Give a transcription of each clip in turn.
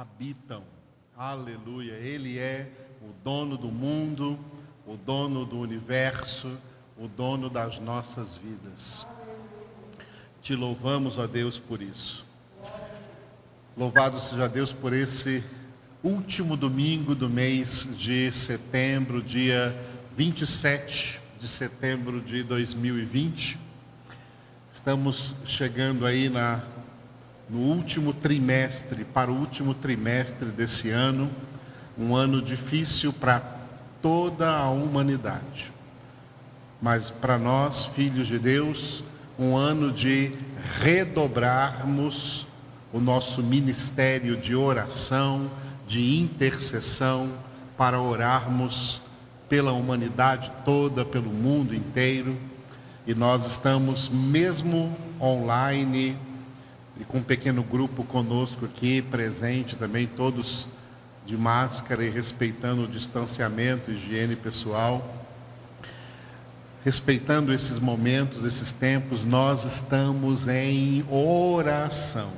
habitam. Aleluia. Ele é o dono do mundo, o dono do universo, o dono das nossas vidas. Te louvamos, ó Deus, por isso. Louvado seja Deus por esse último domingo do mês de setembro, dia 27 de setembro de 2020. Estamos chegando aí na, no último trimestre, para o último trimestre desse ano, um ano difícil para toda a humanidade. Mas para nós, filhos de Deus, um ano de redobrarmos o nosso ministério de oração, de intercessão, para orarmos pela humanidade toda, pelo mundo inteiro. E nós estamos, mesmo online, e com um pequeno grupo conosco aqui, presente também, todos de máscara e respeitando o distanciamento, higiene pessoal. Respeitando esses momentos, esses tempos, nós estamos em oração.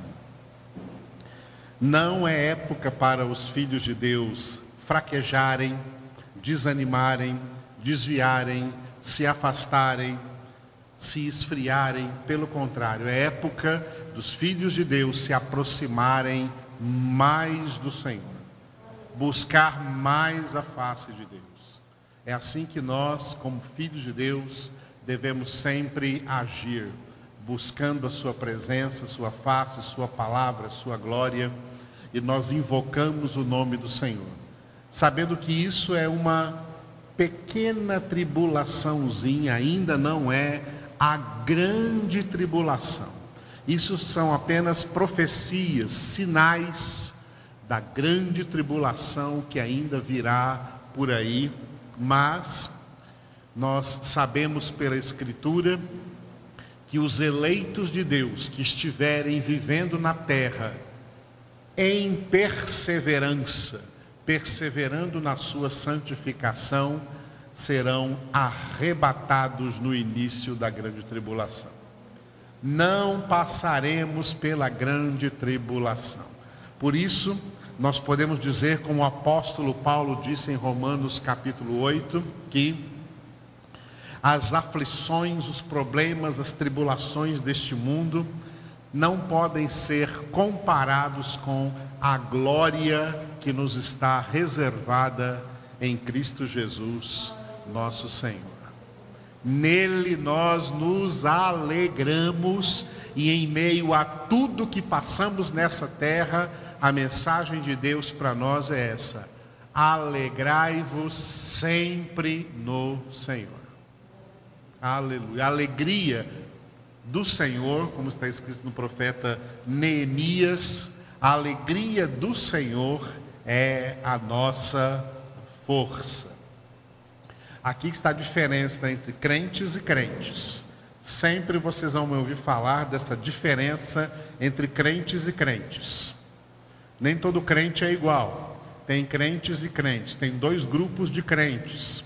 Não é época para os filhos de Deus fraquejarem, desanimarem, desviarem, se afastarem, se esfriarem. Pelo contrário, é época dos filhos de Deus se aproximarem mais do Senhor, buscar mais a face de Deus. É assim que nós, como filhos de Deus, devemos sempre agir, buscando a Sua presença, Sua face, Sua palavra, Sua glória e nós invocamos o nome do Senhor, sabendo que isso é uma pequena tribulaçãozinha, ainda não é a grande tribulação. Isso são apenas profecias, sinais da grande tribulação que ainda virá por aí, mas nós sabemos pela Escritura que os eleitos de Deus que estiverem vivendo na terra, em perseverança, perseverando na sua santificação, serão arrebatados no início da grande tribulação. Não passaremos pela grande tribulação. Por isso, nós podemos dizer, como o apóstolo Paulo disse em Romanos capítulo 8, que as aflições, os problemas, as tribulações deste mundo não podem ser comparados com a glória que nos está reservada em Cristo Jesus, nosso Senhor. Nele nós nos alegramos e em meio a tudo que passamos nessa terra, a mensagem de Deus para nós é essa: alegrai-vos sempre no Senhor. Aleluia. Alegria do Senhor, como está escrito no profeta Neemias, a alegria do Senhor é a nossa força. Aqui está a diferença entre crentes e crentes. Sempre vocês vão me ouvir falar dessa diferença entre crentes e crentes. Nem todo crente é igual. Tem crentes e crentes. Tem dois grupos de crentes.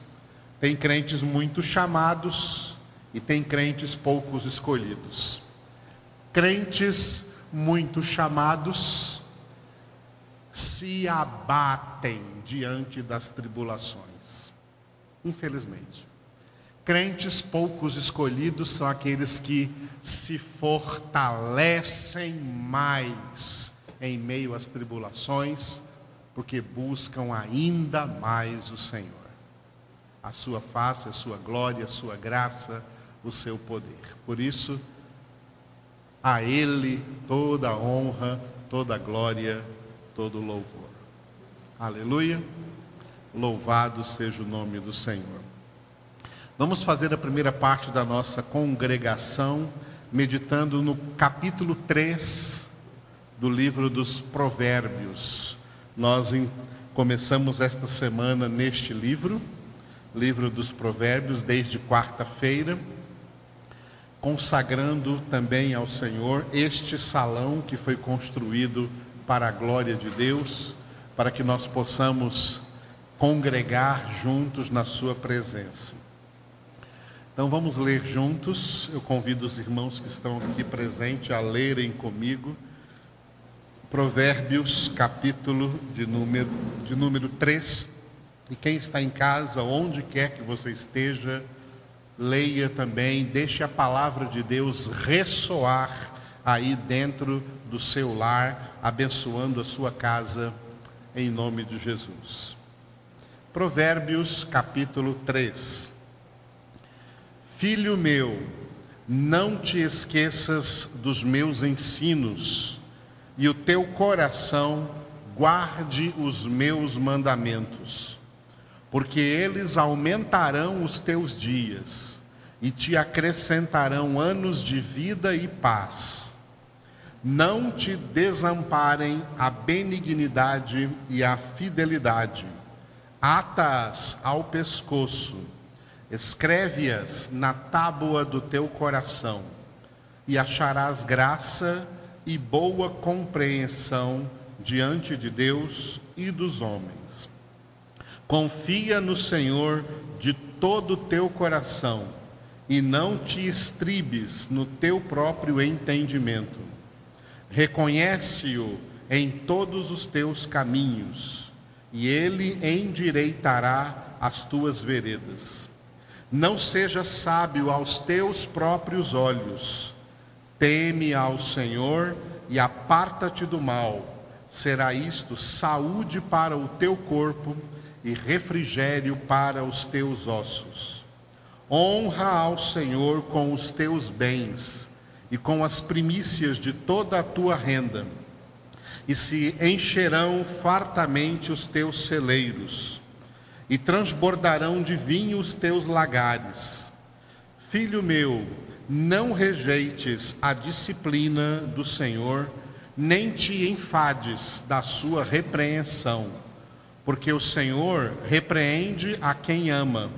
Tem crentes muito chamados e tem crentes poucos escolhidos. Crentes muito chamados se abatem diante das tribulações, infelizmente. Crentes poucos escolhidos são aqueles que se fortalecem mais em meio às tribulações, porque buscam ainda mais o Senhor, a sua face, a sua glória, a sua graça o seu poder. Por isso, a Ele toda a honra, toda a glória, todo o louvor. Aleluia. Louvado seja o nome do Senhor. Vamos fazer a primeira parte da nossa congregação, meditando no capítulo 3 do livro dos Provérbios. Nós começamos esta semana neste livro, livro dos Provérbios, desde quarta-feira consagrando também ao Senhor este salão que foi construído para a glória de Deus, para que nós possamos congregar juntos na Sua presença. Então vamos ler juntos. Eu convido os irmãos que estão aqui presentes a lerem comigo. Provérbios, capítulo de número, de número 3. E quem está em casa, onde quer que você esteja, leia também, deixe a palavra de Deus ressoar aí dentro do seu lar, abençoando a sua casa, em nome de Jesus. Provérbios, capítulo 3. Filho meu, não te esqueças dos meus ensinos e o teu coração guarde os meus mandamentos, porque eles aumentarão os teus dias e te acrescentarão anos de vida e paz. Não te desamparem a benignidade e a fidelidade, ata-as ao pescoço, escreve-as na tábua do teu coração, e acharás graça e boa compreensão diante de Deus e dos homens. Confia no Senhor de todo o teu coração e não te estribes no teu próprio entendimento. Reconhece-o em todos os teus caminhos e ele endireitará as tuas veredas. Não seja sábio aos teus próprios olhos Teme ao Senhor e aparta-te do mal. Será isto saúde para o teu corpo e refrigério para os teus ossos. Honra ao Senhor com os teus bens e com as primícias de toda a tua renda, e se encherão fartamente os teus celeiros, e transbordarão de vinho os teus lagares. Filho meu, não rejeites a disciplina do Senhor, nem te enfades da sua repreensão, porque o Senhor repreende a quem ama,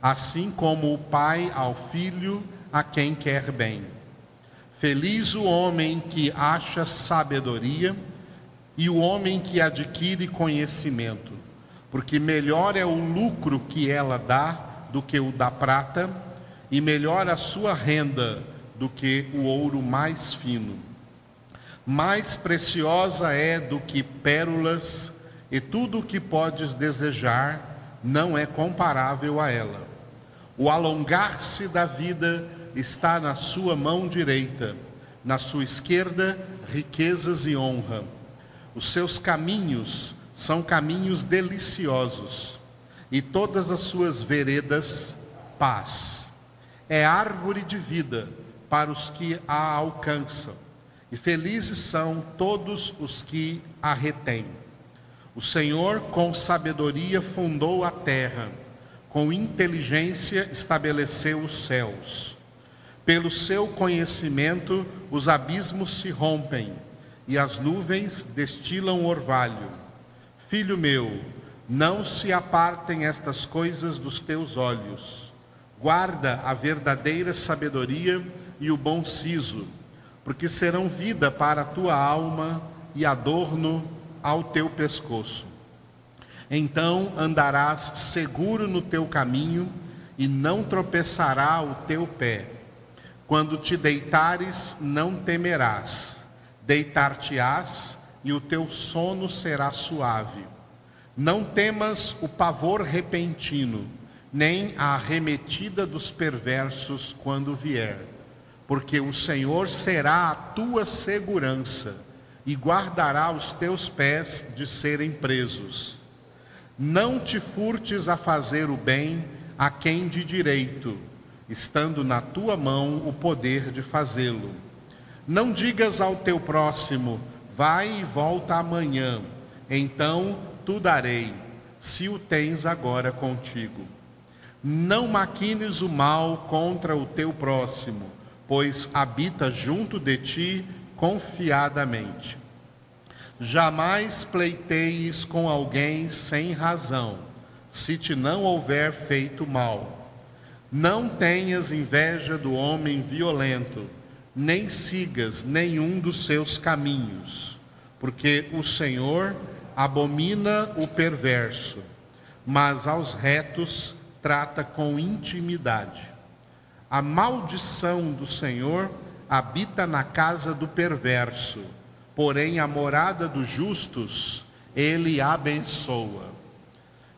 assim como o pai ao filho a quem quer bem. Feliz o homem que acha sabedoria e o homem que adquire conhecimento, porque melhor é o lucro que ela dá do que o da prata e melhor a sua renda do que o ouro mais fino. Mais preciosa é do que pérolas, e tudo o que podes desejar não é comparável a ela. O alongar-se da vida está na sua mão direita, na sua esquerda, riquezas e honra. Os seus caminhos são caminhos deliciosos, e todas as suas veredas, paz é árvore de vida para os que a alcançam, e felizes são todos os que a retêm. O Senhor, com sabedoria, fundou a terra, com inteligência estabeleceu os céus. Pelo seu conhecimento, os abismos se rompem e as nuvens destilam orvalho. Filho meu, não se apartem estas coisas dos teus olhos Guarda a verdadeira sabedoria e o bom siso, porque serão vida para a tua alma e adorno ao teu pescoço. Então andarás seguro no teu caminho e não tropeçará o teu pé. Quando te deitares, não temerás. Deitar-te-ás e o teu sono será suave. Não temas o pavor repentino nem a arremetida dos perversos quando vier, porque o Senhor será a tua segurança e guardará os teus pés de serem presos. Não te furtes a fazer o bem a quem de direito, estando na tua mão o poder de fazê-lo. Não digas ao teu próximo, vai e volta amanhã, então tu darei, se o tens agora contigo. Não maquines o mal contra o teu próximo, pois habita junto de ti confiadamente. Jamais pleiteis com alguém sem razão, se te não houver feito mal. Não tenhas inveja do homem violento, nem sigas nenhum dos seus caminhos, porque o Senhor abomina o perverso, mas aos retos trata com intimidade. A maldição do Senhor habita na casa do perverso, porém a morada dos justos ele abençoa.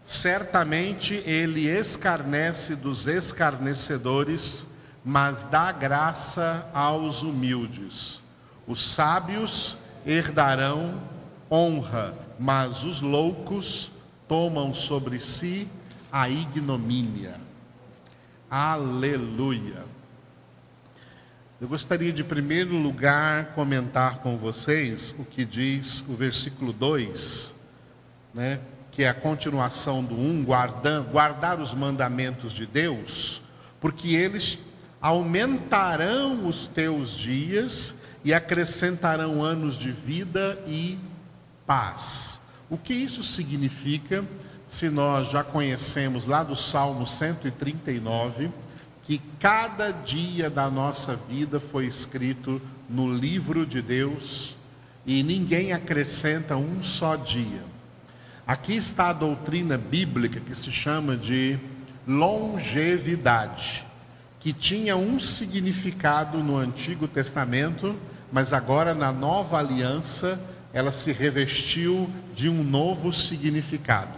Certamente ele escarnece dos escarnecedores, mas dá graça aos humildes. Os sábios herdarão honra, mas os loucos tomam sobre si a ignomínia. Aleluia. Eu gostaria de, primeiro lugar, comentar com vocês o que diz o versículo 2, né, que é a continuação do 1, guardar, guardar os mandamentos de Deus, porque eles aumentarão os teus dias e acrescentarão anos de vida e paz. O que isso significa, se nós já conhecemos lá do Salmo 139, que cada dia da nossa vida foi escrito no livro de Deus e ninguém acrescenta um só dia. Aqui está a doutrina bíblica que se chama de longevidade, que tinha um significado no Antigo Testamento, mas agora na nova aliança ela se revestiu de um novo significado.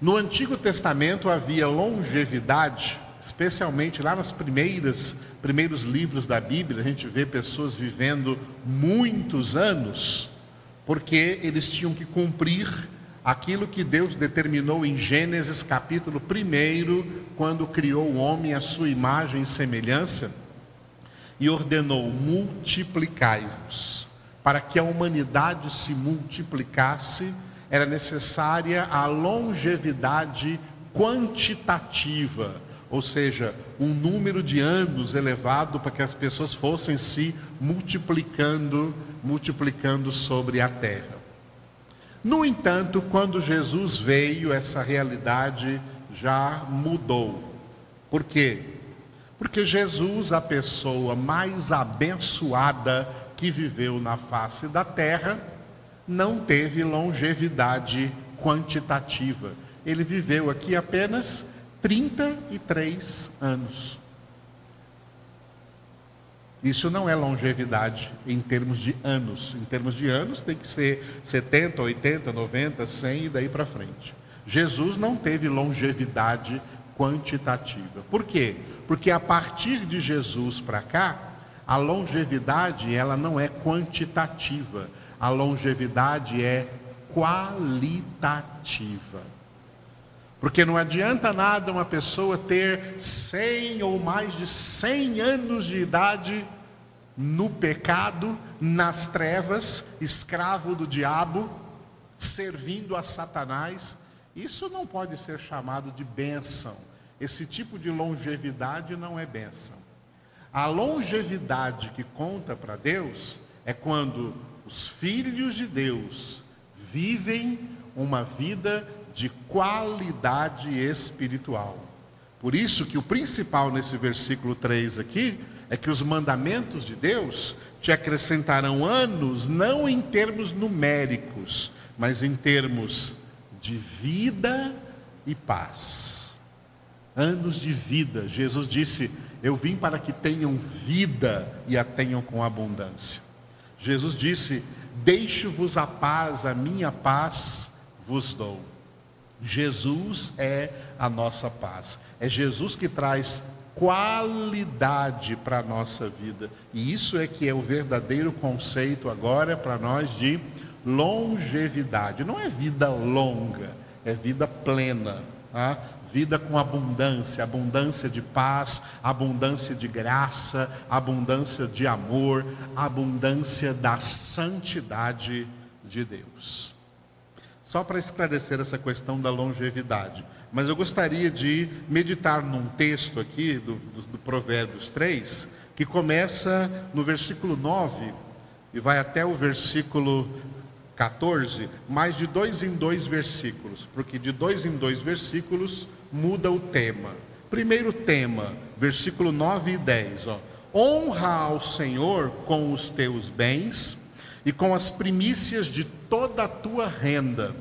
No Antigo Testamento havia longevidade especialmente lá nas primeiras primeiros livros da Bíblia, a gente vê pessoas vivendo muitos anos, porque eles tinham que cumprir aquilo que Deus determinou em Gênesis capítulo 1, quando criou o homem à sua imagem e semelhança, e ordenou: multiplicai-vos. Para que a humanidade se multiplicasse, era necessária a longevidade quantitativa ou seja, um número de anos elevado para que as pessoas fossem se multiplicando, multiplicando sobre a terra. No entanto, quando Jesus veio, essa realidade já mudou. Por quê? Porque Jesus, a pessoa mais abençoada que viveu na face da terra, não teve longevidade quantitativa. Ele viveu aqui apenas 33 anos. Isso não é longevidade em termos de anos. Em termos de anos, tem que ser 70, 80, 90, 100 e daí para frente. Jesus não teve longevidade quantitativa. Por quê? Porque a partir de Jesus para cá, a longevidade ela não é quantitativa. A longevidade é qualitativa. Porque não adianta nada uma pessoa ter 100 ou mais de 100 anos de idade no pecado, nas trevas, escravo do diabo, servindo a Satanás. Isso não pode ser chamado de bênção. Esse tipo de longevidade não é bênção. A longevidade que conta para Deus é quando os filhos de Deus vivem uma vida de qualidade espiritual. Por isso que o principal nesse versículo 3 aqui é que os mandamentos de Deus te acrescentarão anos, não em termos numéricos, mas em termos de vida e paz. Anos de vida. Jesus disse: Eu vim para que tenham vida e a tenham com abundância. Jesus disse: Deixo-vos a paz, a minha paz vos dou. Jesus é a nossa paz. É Jesus que traz qualidade para a nossa vida. E isso é que é o verdadeiro conceito agora para nós de longevidade. Não é vida longa, é vida plena. Tá? Vida com abundância, abundância de paz, abundância de graça, abundância de amor, abundância da santidade de Deus só para esclarecer essa questão da longevidade. Mas eu gostaria de meditar num texto aqui do, do, do Provérbios 3, que começa no versículo 9 e vai até o versículo 14, mais de dois em dois versículos, porque de dois em dois versículos muda o tema. Primeiro tema, versículo 9 e 10, ó. Honra ao Senhor com os teus bens e com as primícias de toda a tua renda,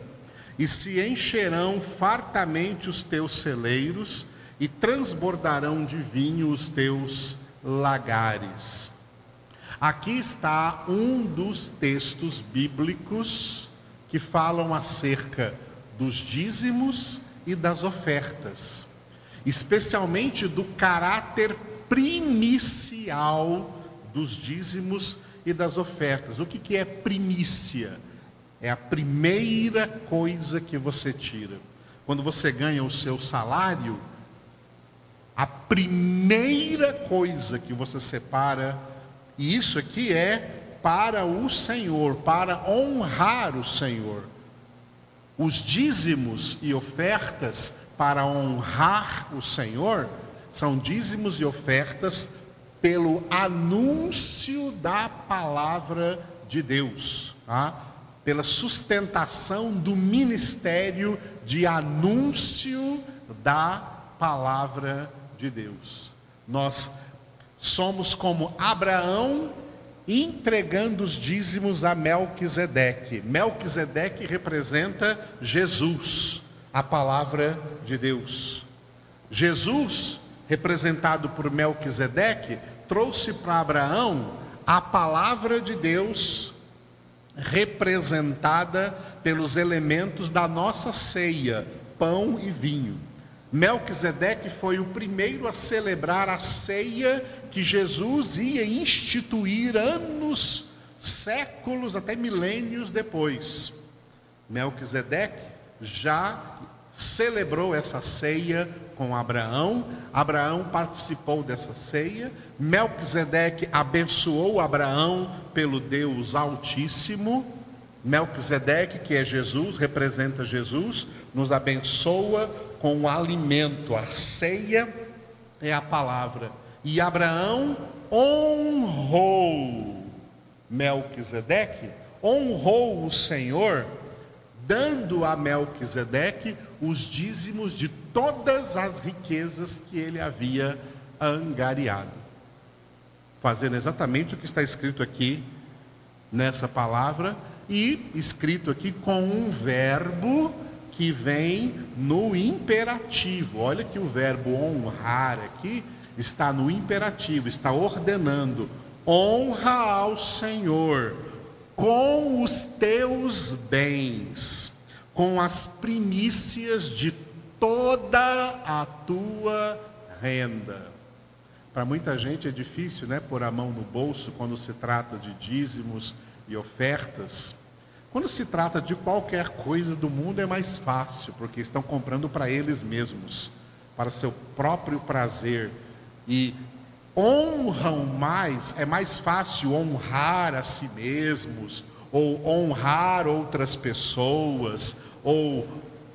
e se encherão fartamente os teus celeiros, e transbordarão de vinho os teus lagares. Aqui está um dos textos bíblicos que falam acerca dos dízimos e das ofertas, especialmente do caráter primicial dos dízimos e das ofertas. O que, que é primícia? É a primeira coisa que você tira. Quando você ganha o seu salário, a primeira coisa que você separa, e isso aqui é para o Senhor, para honrar o Senhor. Os dízimos e ofertas para honrar o Senhor são dízimos e ofertas pelo anúncio da palavra de Deus, tá? Pela sustentação do ministério de anúncio da palavra de Deus. Nós somos como Abraão entregando os dízimos a Melquisedeque. Melquisedeque representa Jesus, a palavra de Deus. Jesus, representado por Melquisedeque, trouxe para Abraão a palavra de Deus representada pelos elementos da nossa ceia, pão e vinho. Melquisedeque foi o primeiro a celebrar a ceia que Jesus ia instituir anos, séculos, até milênios depois. Melquisedeque já celebrou essa ceia com Abraão, Abraão participou dessa ceia, Melquisedeque abençoou Abraão pelo Deus Altíssimo, Melquisedeque, que é Jesus, representa Jesus, nos abençoa com o alimento, a ceia é a palavra. E Abraão honrou Melquisedeque, honrou o Senhor, dando a Melquisedeque os dízimos de todas as riquezas que ele havia angariado. Fazendo exatamente o que está escrito aqui nessa palavra e escrito aqui com um verbo que vem no imperativo. Olha que o verbo honrar aqui está no imperativo, está ordenando: honra ao Senhor com os teus bens, com as primícias de toda a tua renda. Para muita gente é difícil, né, pôr a mão no bolso quando se trata de dízimos e ofertas. Quando se trata de qualquer coisa do mundo é mais fácil, porque estão comprando para eles mesmos, para seu próprio prazer e honram mais, é mais fácil honrar a si mesmos ou honrar outras pessoas ou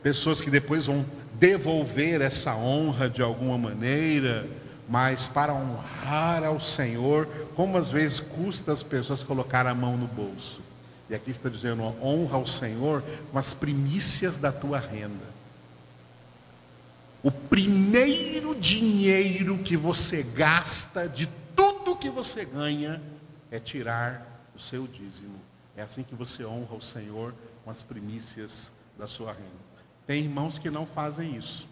pessoas que depois vão devolver essa honra de alguma maneira, mas para honrar ao Senhor, como às vezes custa as pessoas colocar a mão no bolso. E aqui está dizendo: honra ao Senhor com as primícias da tua renda. O primeiro dinheiro que você gasta de tudo que você ganha é tirar o seu dízimo. É assim que você honra o Senhor com as primícias da sua renda. Tem irmãos que não fazem isso.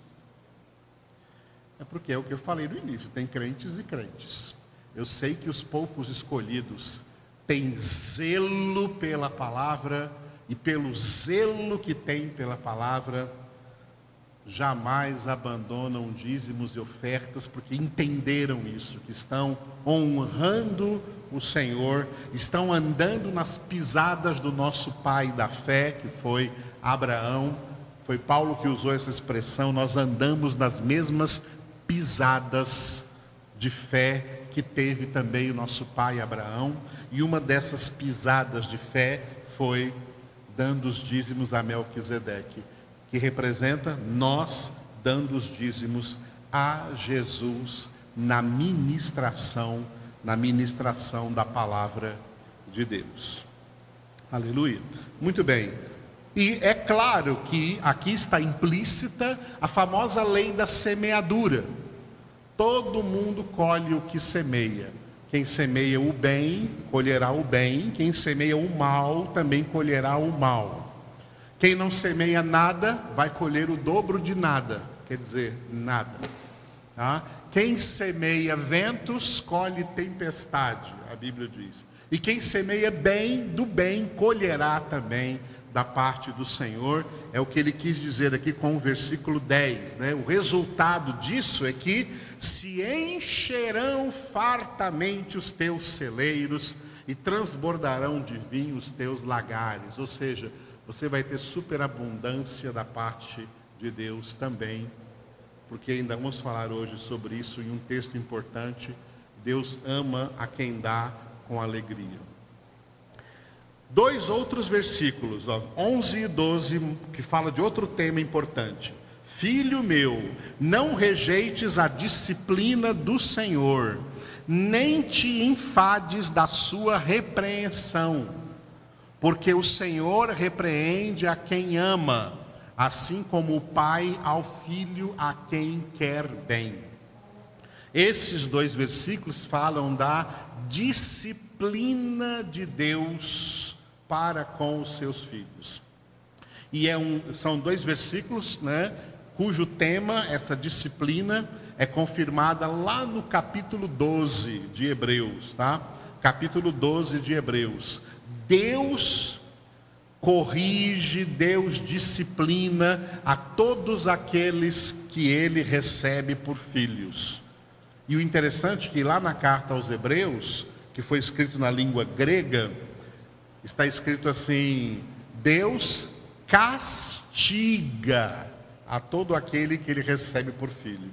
É porque é o que eu falei no início: tem crentes e crentes. Eu sei que os poucos escolhidos têm zelo pela palavra, e pelo zelo que tem pela palavra, jamais abandonam dízimos e ofertas, porque entenderam isso, que estão honrando o Senhor, estão andando nas pisadas do nosso pai da fé, que foi Abraão, foi Paulo que usou essa expressão, nós andamos nas mesmas pisadas de fé que teve também o nosso pai Abraão, e uma dessas pisadas de fé foi dando os dízimos a Melquisedeque, que representa nós dando os dízimos a Jesus na ministração, na ministração da palavra de Deus. Aleluia. Muito bem. E é claro que aqui está implícita a famosa lei da semeadura. Todo mundo colhe o que semeia. Quem semeia o bem, colherá o bem. Quem semeia o mal, também colherá o mal. Quem não semeia nada, vai colher o dobro de nada. Quer dizer, nada. Tá? Quem semeia ventos, colhe tempestade, a Bíblia diz. E quem semeia bem, do bem colherá também da parte do Senhor, é o que ele quis dizer aqui com o versículo 10. Né? O resultado disso é que se encherão fartamente os teus celeiros e transbordarão de vinho os teus lagares. Ou seja, você vai ter superabundância da parte de Deus também, porque ainda vamos falar hoje sobre isso em um texto importante. Deus ama a quem dá com alegria. Dois outros versículos, ó, 11 e 12, que fala de outro tema importante. Filho meu, não rejeites a disciplina do Senhor, nem te enfades da sua repreensão, porque o Senhor repreende a quem ama, assim como o pai ao filho a quem quer bem. Esses dois versículos falam da disciplina de Deus para com os seus filhos. E é um, são dois versículos, né, cujo tema, essa disciplina, é confirmada lá no capítulo 12 de Hebreus, tá? Capítulo 12 de Hebreus. Deus corrige, Deus disciplina a todos aqueles que ele recebe por filhos. E o interessante é que lá na carta aos Hebreus, que foi escrito na língua grega, está escrito assim: Deus castiga a todo aquele que ele recebe por filho.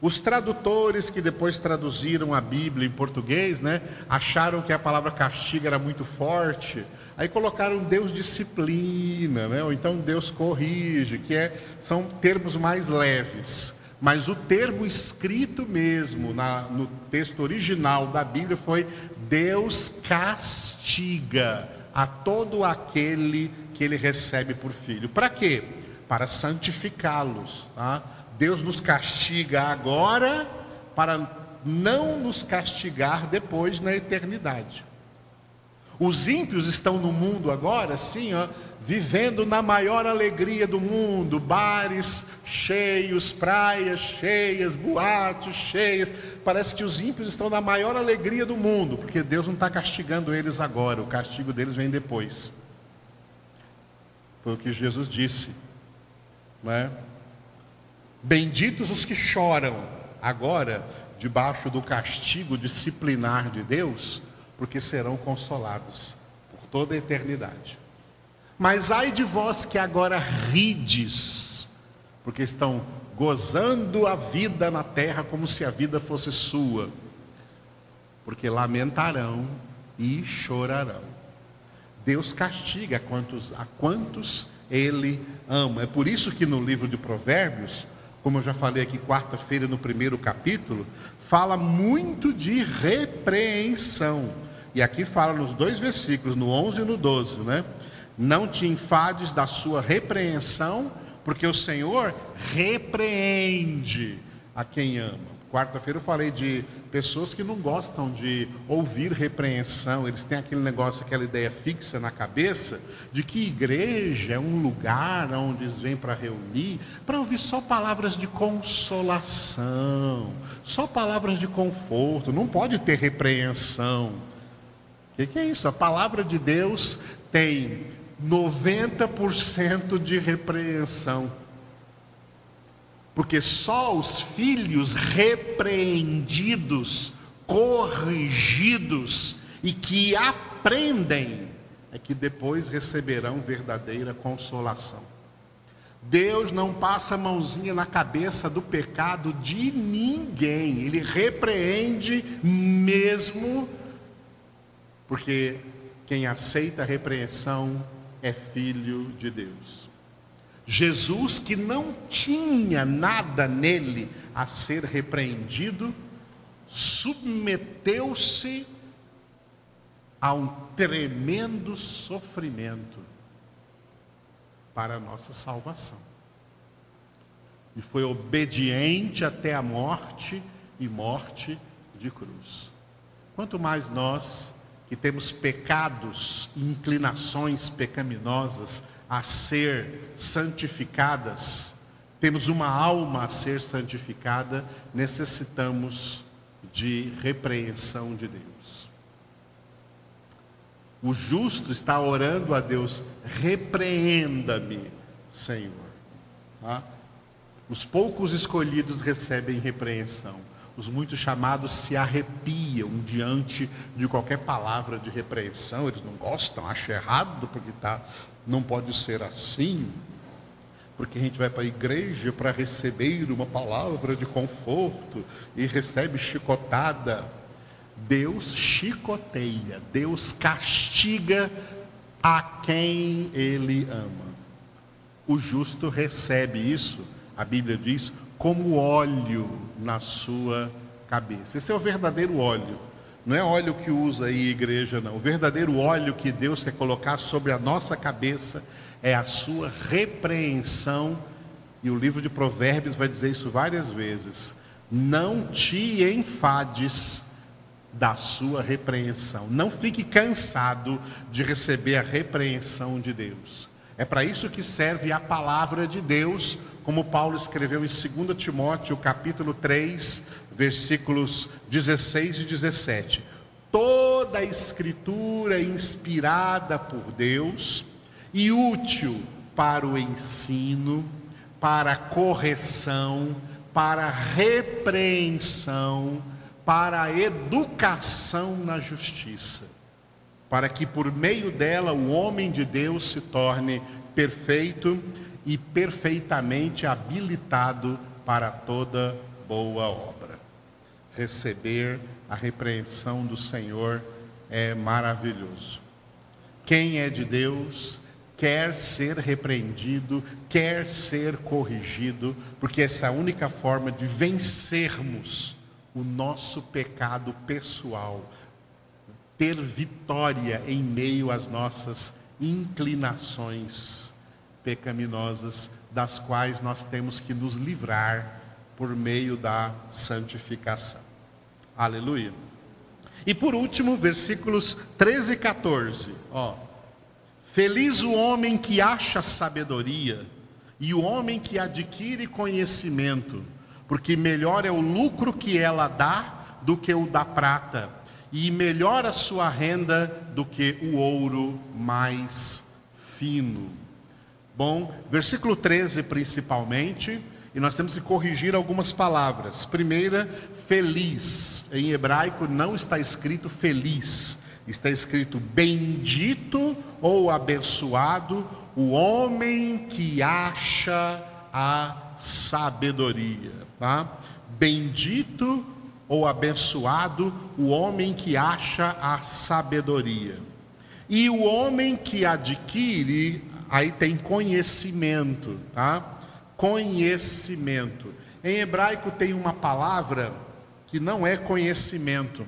Os tradutores que depois traduziram a Bíblia em português, né, acharam que a palavra castiga era muito forte, aí colocaram Deus disciplina, né, ou então Deus corrige, que é, são termos mais leves. Mas o termo escrito mesmo na, no texto original da Bíblia foi Deus castiga a todo aquele que ele recebe por filho. Para quê? Para santificá-los. Tá? Deus nos castiga agora para não nos castigar depois na eternidade. Os ímpios estão no mundo agora, sim, ó, vivendo na maior alegria do mundo, bares cheios, praias cheias, boates cheias. Parece que os ímpios estão na maior alegria do mundo, porque Deus não está castigando eles agora, o castigo deles vem depois. Foi o que Jesus disse, não é? Benditos os que choram agora debaixo do castigo disciplinar de Deus, porque serão consolados por toda a eternidade. Mas ai de vós que agora rides, porque estão gozando a vida na terra como se a vida fosse sua, porque lamentarão e chorarão. Deus castiga a quantos, a quantos Ele ama. É por isso que no livro de Provérbios, como eu já falei aqui quarta-feira no primeiro capítulo, fala muito de repreensão. E aqui fala nos dois versículos, no 11 e no 12, né? Não te enfades da sua repreensão, porque o Senhor repreende a quem ama. Quarta-feira eu falei de pessoas que não gostam de ouvir repreensão, eles têm aquele negócio, aquela ideia fixa na cabeça de que igreja é um lugar onde eles vêm para reunir, para ouvir só palavras de consolação, só palavras de conforto, não pode ter repreensão. O que, que é isso? A palavra de Deus tem 90% de repreensão. Porque só os filhos repreendidos, corrigidos e que aprendem é que depois receberão verdadeira consolação. Deus não passa a mãozinha na cabeça do pecado de ninguém, Ele repreende mesmo, porque quem aceita a repreensão é filho de Deus. Jesus, que não tinha nada nele a ser repreendido, submeteu-se a um tremendo sofrimento para a nossa salvação. E foi obediente até a morte e morte de cruz. Quanto mais nós que temos pecados inclinações pecaminosas a ser santificadas, temos uma alma a ser santificada, necessitamos de repreensão de Deus. O justo está orando a Deus: repreenda-me, Senhor. Tá? Os poucos escolhidos recebem repreensão. Os muitos chamados se arrepiam diante de qualquer palavra de repreensão. Eles não gostam, acham errado, porque tá, não pode ser assim. Porque a gente vai para a igreja para receber uma palavra de conforto e recebe chicotada. Deus chicoteia, Deus castiga a quem Ele ama. O justo recebe isso, a Bíblia diz, como óleo na sua cabeça. Esse é o verdadeiro óleo. Não é óleo que usa aí igreja, não. O verdadeiro óleo que Deus quer colocar sobre a nossa cabeça é a sua repreensão. E o livro de Provérbios vai dizer isso várias vezes. Não te enfades da sua repreensão. Não fique cansado de receber a repreensão de Deus. É para isso que serve a palavra de Deus, como Paulo escreveu em 2 Timóteo, capítulo 3, versículos 16 e 17. Toda a escritura é inspirada por Deus e útil para o ensino, para a correção, para a repreensão, para a educação na justiça, para que por meio dela o homem de Deus se torne perfeito e perfeitamente habilitado para toda boa obra. Receber a repreensão do Senhor é maravilhoso. Quem é de Deus quer ser repreendido, quer ser corrigido, porque essa é a única forma de vencermos o nosso pecado pessoal, ter vitória em meio às nossas inclinações pecaminosas, das quais nós temos que nos livrar por meio da santificação. Aleluia. E por último, versículos 13 e 14. Ó. Feliz o homem que acha sabedoria e o homem que adquire conhecimento porque melhor é o lucro que ela dá do que o da prata, e melhor a sua renda do que o ouro mais fino. Bom, versículo 13 principalmente, e nós temos que corrigir algumas palavras. Primeira, feliz. Em hebraico não está escrito feliz, está escrito bendito ou abençoado o homem que acha a sabedoria. Tá? Bendito ou abençoado o homem que acha a sabedoria. E o homem que adquire, aí tem conhecimento, tá? Conhecimento. Em hebraico tem uma palavra que não é conhecimento,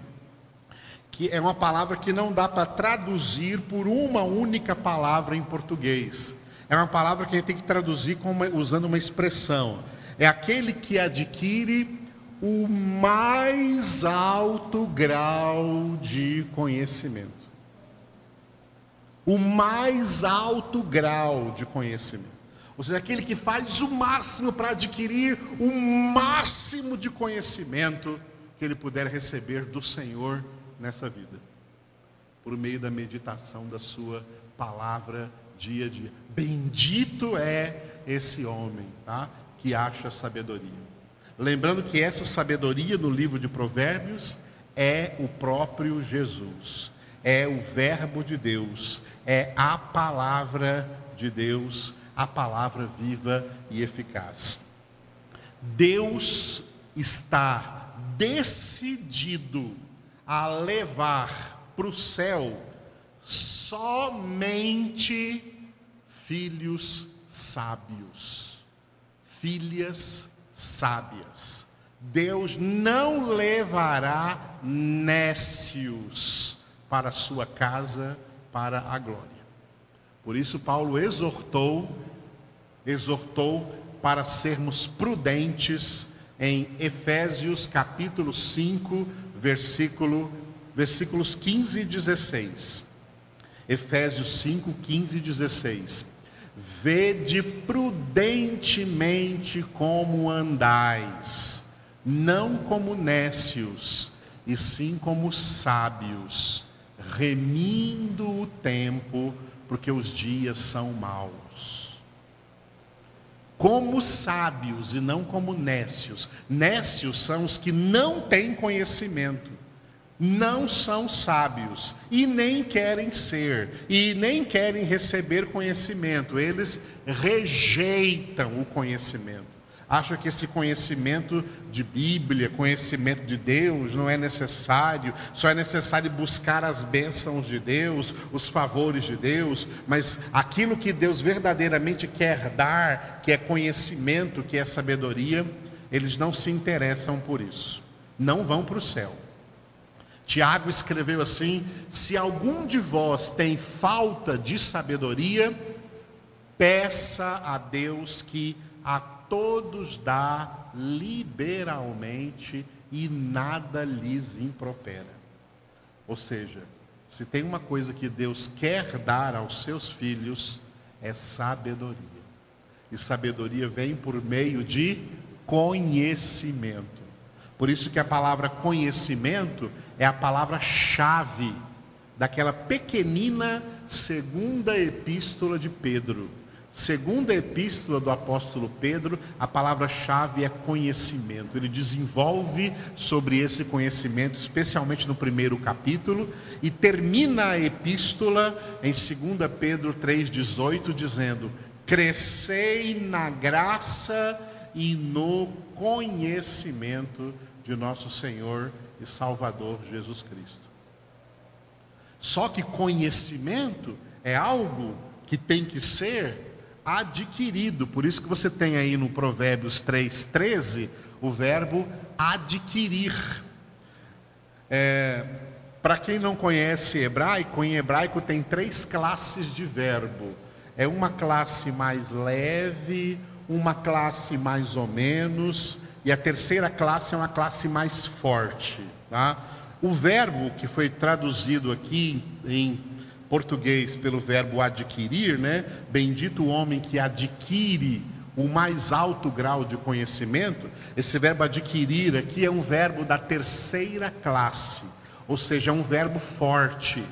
que é uma palavra que não dá para traduzir por uma única palavra em português. É uma palavra que a gente tem que traduzir usando uma expressão é aquele que adquire o mais alto grau de conhecimento. O mais alto grau de conhecimento. Ou seja, aquele que faz o máximo para adquirir o máximo de conhecimento que ele puder receber do Senhor nessa vida, por meio da meditação da Sua palavra dia a dia. Bendito é esse homem, tá? que acha sabedoria. Lembrando que essa sabedoria no livro de Provérbios é o próprio Jesus, é o Verbo de Deus, é a palavra de Deus, a palavra viva e eficaz. Deus está decidido a levar para o céu somente filhos sábios filhas sábias. Deus não levará nécios para sua casa para a glória. Por isso Paulo exortou, exortou para sermos prudentes em Efésios capítulo 5, versículo, versículos 15 e 16. Efésios 5, 15 e 16. Vede prudentemente como andais, não como nécios, e sim como sábios, remindo o tempo, porque os dias são maus. Como sábios e não como nécios. Nécios são os que não têm conhecimento não são sábios e nem querem ser, e nem querem receber conhecimento, eles rejeitam o conhecimento. Acham que esse conhecimento de Bíblia, conhecimento de Deus, não é necessário, só é necessário buscar as bênçãos de Deus, os favores de Deus, mas aquilo que Deus verdadeiramente quer dar, que é conhecimento, que é sabedoria, eles não se interessam por isso, não vão para o céu. Tiago escreveu assim: Se algum de vós tem falta de sabedoria, peça a Deus que a todos dá liberalmente e nada lhes impropera. Ou seja, se tem uma coisa que Deus quer dar aos seus filhos, é sabedoria. E sabedoria vem por meio de conhecimento. Por isso que a palavra conhecimento é a palavra-chave daquela pequenina segunda epístola de Pedro. Segunda epístola do apóstolo Pedro, a palavra-chave é conhecimento. Ele desenvolve sobre esse conhecimento, especialmente no primeiro capítulo, e termina a epístola em 2 Pedro 3,18, dizendo: Crescei na graça e no conhecimento de nosso Senhor e Salvador Jesus Cristo. Só que conhecimento é algo que tem que ser adquirido. Por isso que você tem aí no Provérbios 3,13 o verbo adquirir. É, Para quem não conhece hebraico, em hebraico tem três classes de verbo. É uma classe mais leve, uma classe mais ou menos e a terceira classe é uma classe mais forte. Tá? O verbo que foi traduzido aqui em português pelo verbo adquirir, né? Bendito o homem que adquire o mais alto grau de conhecimento. Esse verbo adquirir aqui é um verbo da terceira classe, ou seja, é um verbo forte,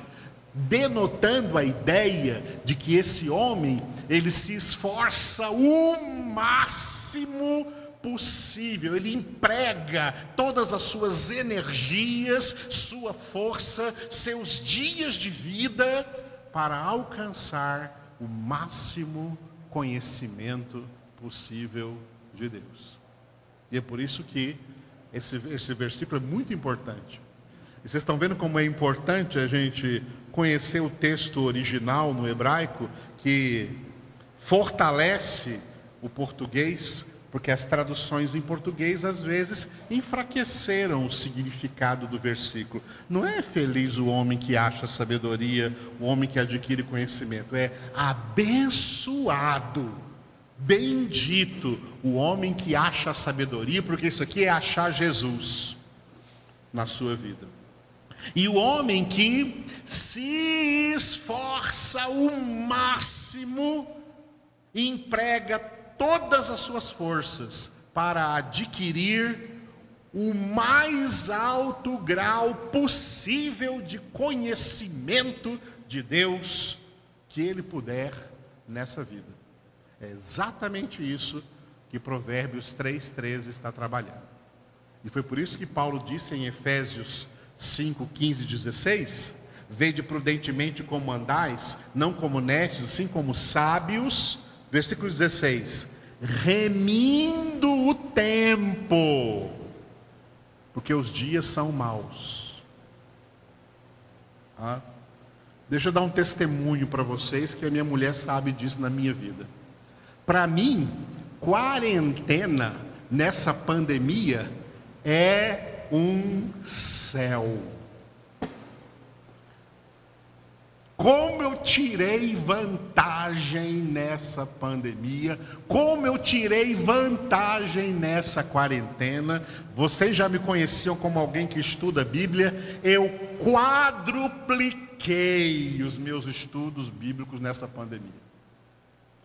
denotando a ideia de que esse homem ele se esforça o máximo possível, ele emprega todas as suas energias, sua força, seus dias de vida para alcançar o máximo conhecimento possível de Deus. E é por isso que esse, esse versículo é muito importante. E vocês estão vendo como é importante a gente conhecer o texto original no hebraico, que fortalece o português porque as traduções em português às vezes enfraqueceram o significado do versículo. Não é feliz o homem que acha sabedoria, o homem que adquire conhecimento, é abençoado, bendito o homem que acha sabedoria, porque isso aqui é achar Jesus na sua vida. E o homem que se esforça o máximo, emprega todas as suas forças para adquirir o mais alto grau possível de conhecimento de Deus que ele puder nessa vida. É exatamente isso que Provérbios 3,13 está trabalhando. E foi por isso que Paulo disse em Efésios 5, 15 e 16: Vede prudentemente como andais, não como necios, sim como sábios Versículo 16: remindo o tempo, porque os dias são maus. Ah, deixa eu dar um testemunho para vocês que a minha mulher sabe disso na minha vida. Para mim, quarentena nessa pandemia é um céu. Como eu tirei vantagem nessa pandemia, como eu tirei vantagem nessa quarentena. Vocês já me conheciam como alguém que estuda a Bíblia, eu quadrupliquei os meus estudos bíblicos nessa pandemia.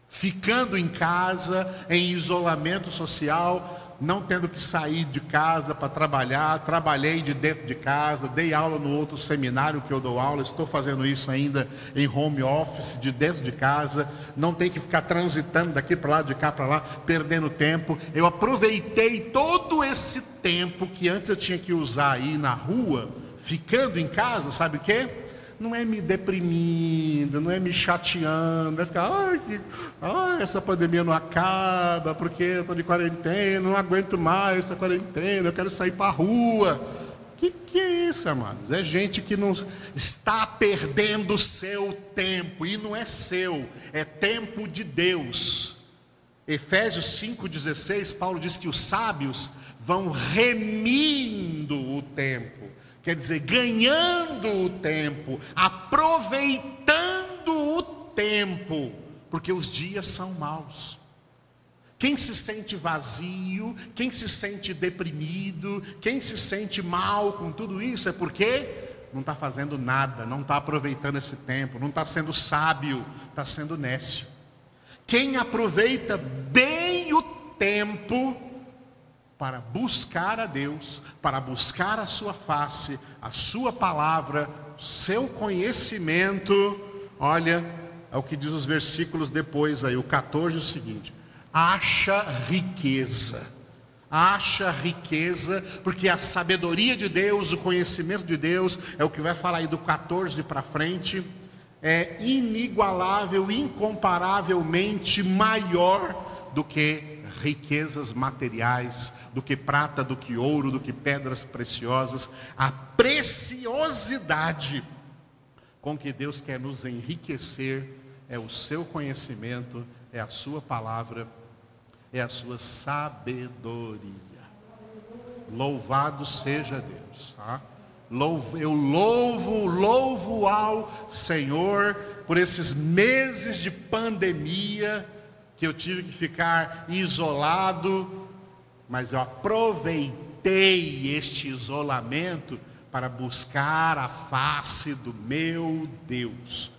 Ficando em casa, em isolamento social, não tendo que sair de casa para trabalhar, trabalhei de dentro de casa, dei aula no outro seminário que eu dou aula, estou fazendo isso ainda em home office, de dentro de casa, não tem que ficar transitando daqui para lá, de cá para lá, perdendo tempo. Eu aproveitei todo esse tempo que antes eu tinha que usar aí na rua, ficando em casa, sabe o quê? Não é me deprimindo, não é me chateando, é ficar, ai, que, ai essa pandemia não acaba, porque eu estou de quarentena, não aguento mais essa quarentena, eu quero sair para a rua. O que, que é isso, amados? É gente que não está perdendo seu tempo, e não é seu, é tempo de Deus. Efésios 5,16, Paulo diz que os sábios vão remindo o tempo quer dizer, ganhando o tempo, aproveitando o tempo, porque os dias são maus. Quem se sente vazio, quem se sente deprimido, quem se sente mal com tudo isso, é porque não está fazendo nada, não está aproveitando esse tempo, não está sendo sábio, está sendo nécio. Quem aproveita bem o tempo, para buscar a Deus, para buscar a sua face, a sua palavra, seu conhecimento. Olha, é o que diz os versículos depois aí, o 14 o seguinte: acha riqueza. Acha riqueza, porque a sabedoria de Deus, o conhecimento de Deus, é o que vai falar aí do 14 para frente, é inigualável, incomparavelmente maior do que riquezas materiais, do que prata, do que ouro, do que pedras preciosas, a preciosidade com que Deus quer nos enriquecer é o seu conhecimento, é a sua palavra, é a sua sabedoria. Louvado seja Deus. Tá? Eu louvo, louvo ao Senhor por esses meses de pandemia que eu tive que ficar isolado, mas eu aproveitei este isolamento para buscar a face do meu Deus,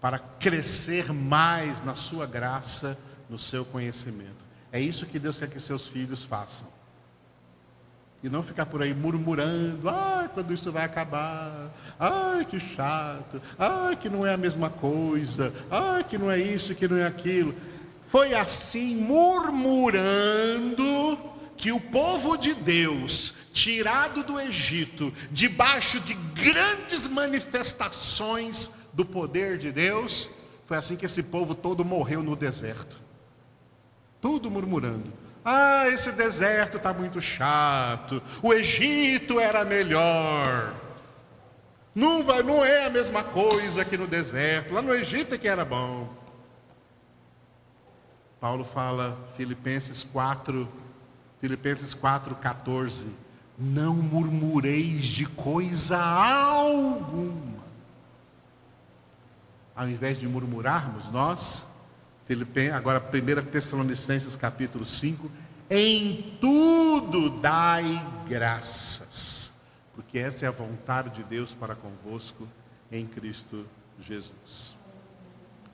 para crescer mais na sua graça, no seu conhecimento. É isso que Deus quer que seus filhos façam. E não ficar por aí murmurando, ai, quando isso vai acabar, ai, que chato, ai, que não é a mesma coisa, ai, que não é isso, que não é aquilo. Foi assim, murmurando, que o povo de Deus, tirado do Egito, debaixo de grandes manifestações do poder de Deus, foi assim que esse povo todo morreu no deserto. Tudo murmurando. Ah, esse deserto está muito chato. O Egito era melhor. Não, vai, não é a mesma coisa que no deserto. Lá no Egito é que era bom. Paulo fala, Filipenses 4, Filipenses 4, 14. Não murmureis de coisa alguma. Ao invés de murmurarmos, nós, Filipenses, agora 1 Tessalonicenses capítulo 5, em tudo dai graças, porque essa é a vontade de Deus para convosco em Cristo Jesus.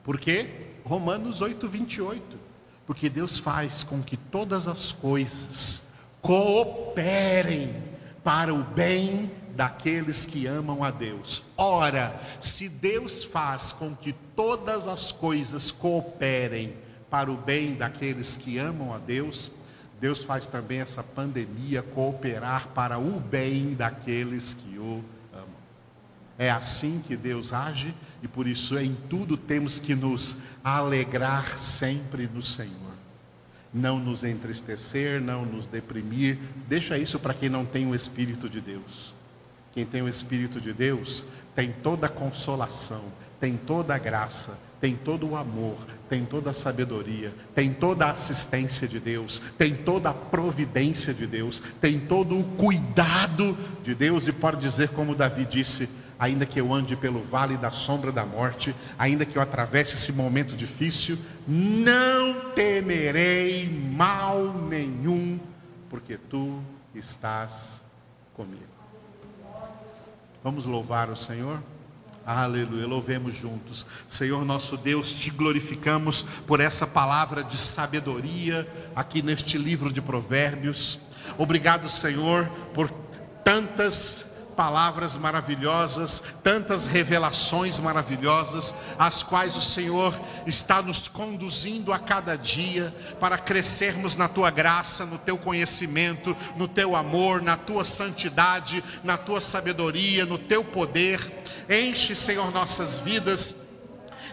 Por quê? Romanos 8, 28. Porque Deus faz com que todas as coisas cooperem para o bem daqueles que amam a Deus. Ora, se Deus faz com que todas as coisas cooperem para o bem daqueles que amam a Deus, Deus faz também essa pandemia cooperar para o bem daqueles que o amam. É assim que Deus age e por isso em tudo temos que nos alegrar sempre no Senhor. Não nos entristecer, não nos deprimir. Deixa isso para quem não tem o Espírito de Deus. Quem tem o Espírito de Deus tem toda a consolação, tem toda a graça, tem todo o amor, tem toda a sabedoria, tem toda a assistência de Deus, tem toda a providência de Deus, tem todo o cuidado de Deus, e pode dizer, como Davi disse: ainda que eu ande pelo vale da sombra da morte, ainda que eu atravesse esse momento difícil, não temerei mal nenhum, porque tu estás comigo. Vamos louvar o Senhor? Aleluia, louvemos juntos. Senhor nosso Deus, te glorificamos por essa palavra de sabedoria aqui neste livro de Provérbios. Obrigado, Senhor, por tantas palavras maravilhosas, tantas revelações maravilhosas, as quais o Senhor está nos conduzindo a cada dia para crescermos na tua graça, no teu conhecimento, no teu amor, na tua santidade, na tua sabedoria, no teu poder. Enche, Senhor, nossas vidas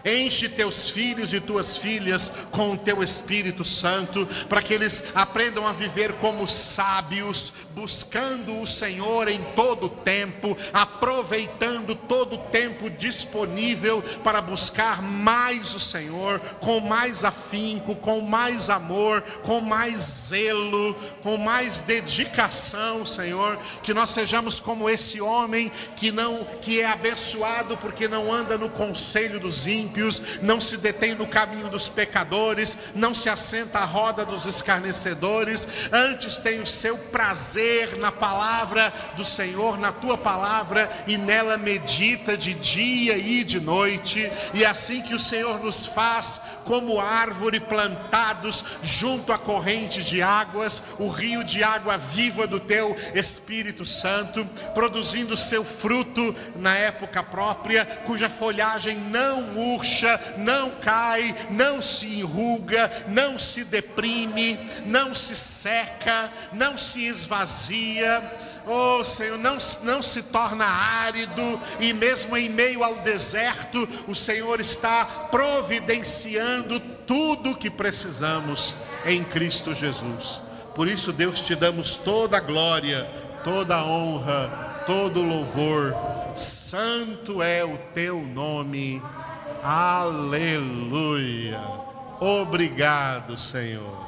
Enche teus filhos e tuas filhas com o teu Espírito Santo, para que eles aprendam a viver como sábios, buscando o Senhor em todo o tempo, aproveitando todo o tempo disponível para buscar mais o Senhor, com mais afinco, com mais amor, com mais zelo, com mais dedicação, Senhor, que nós sejamos como esse homem que não que é abençoado porque não anda no conselho dos ímpios ímpios, não se detém no caminho dos pecadores, não se assenta à roda dos escarnecedores, antes tem o seu prazer na palavra do Senhor, na tua palavra, e nela medita de dia e de noite, e assim que o Senhor nos faz como árvore plantados junto à corrente de águas, o rio de água viva do teu Espírito Santo, produzindo seu fruto na época própria, cuja folhagem não murcha murcha, não cai, não se enruga, não se deprime, não se seca, não se esvazia. Oh Senhor, não, não se torna árido, e mesmo em meio ao deserto, o Senhor está providenciando tudo o que precisamos em Cristo Jesus. Por isso, Deus, te damos toda a glória, toda a honra, todo o louvor. Santo é o teu nome. Aleluia. Obrigado, Senhor.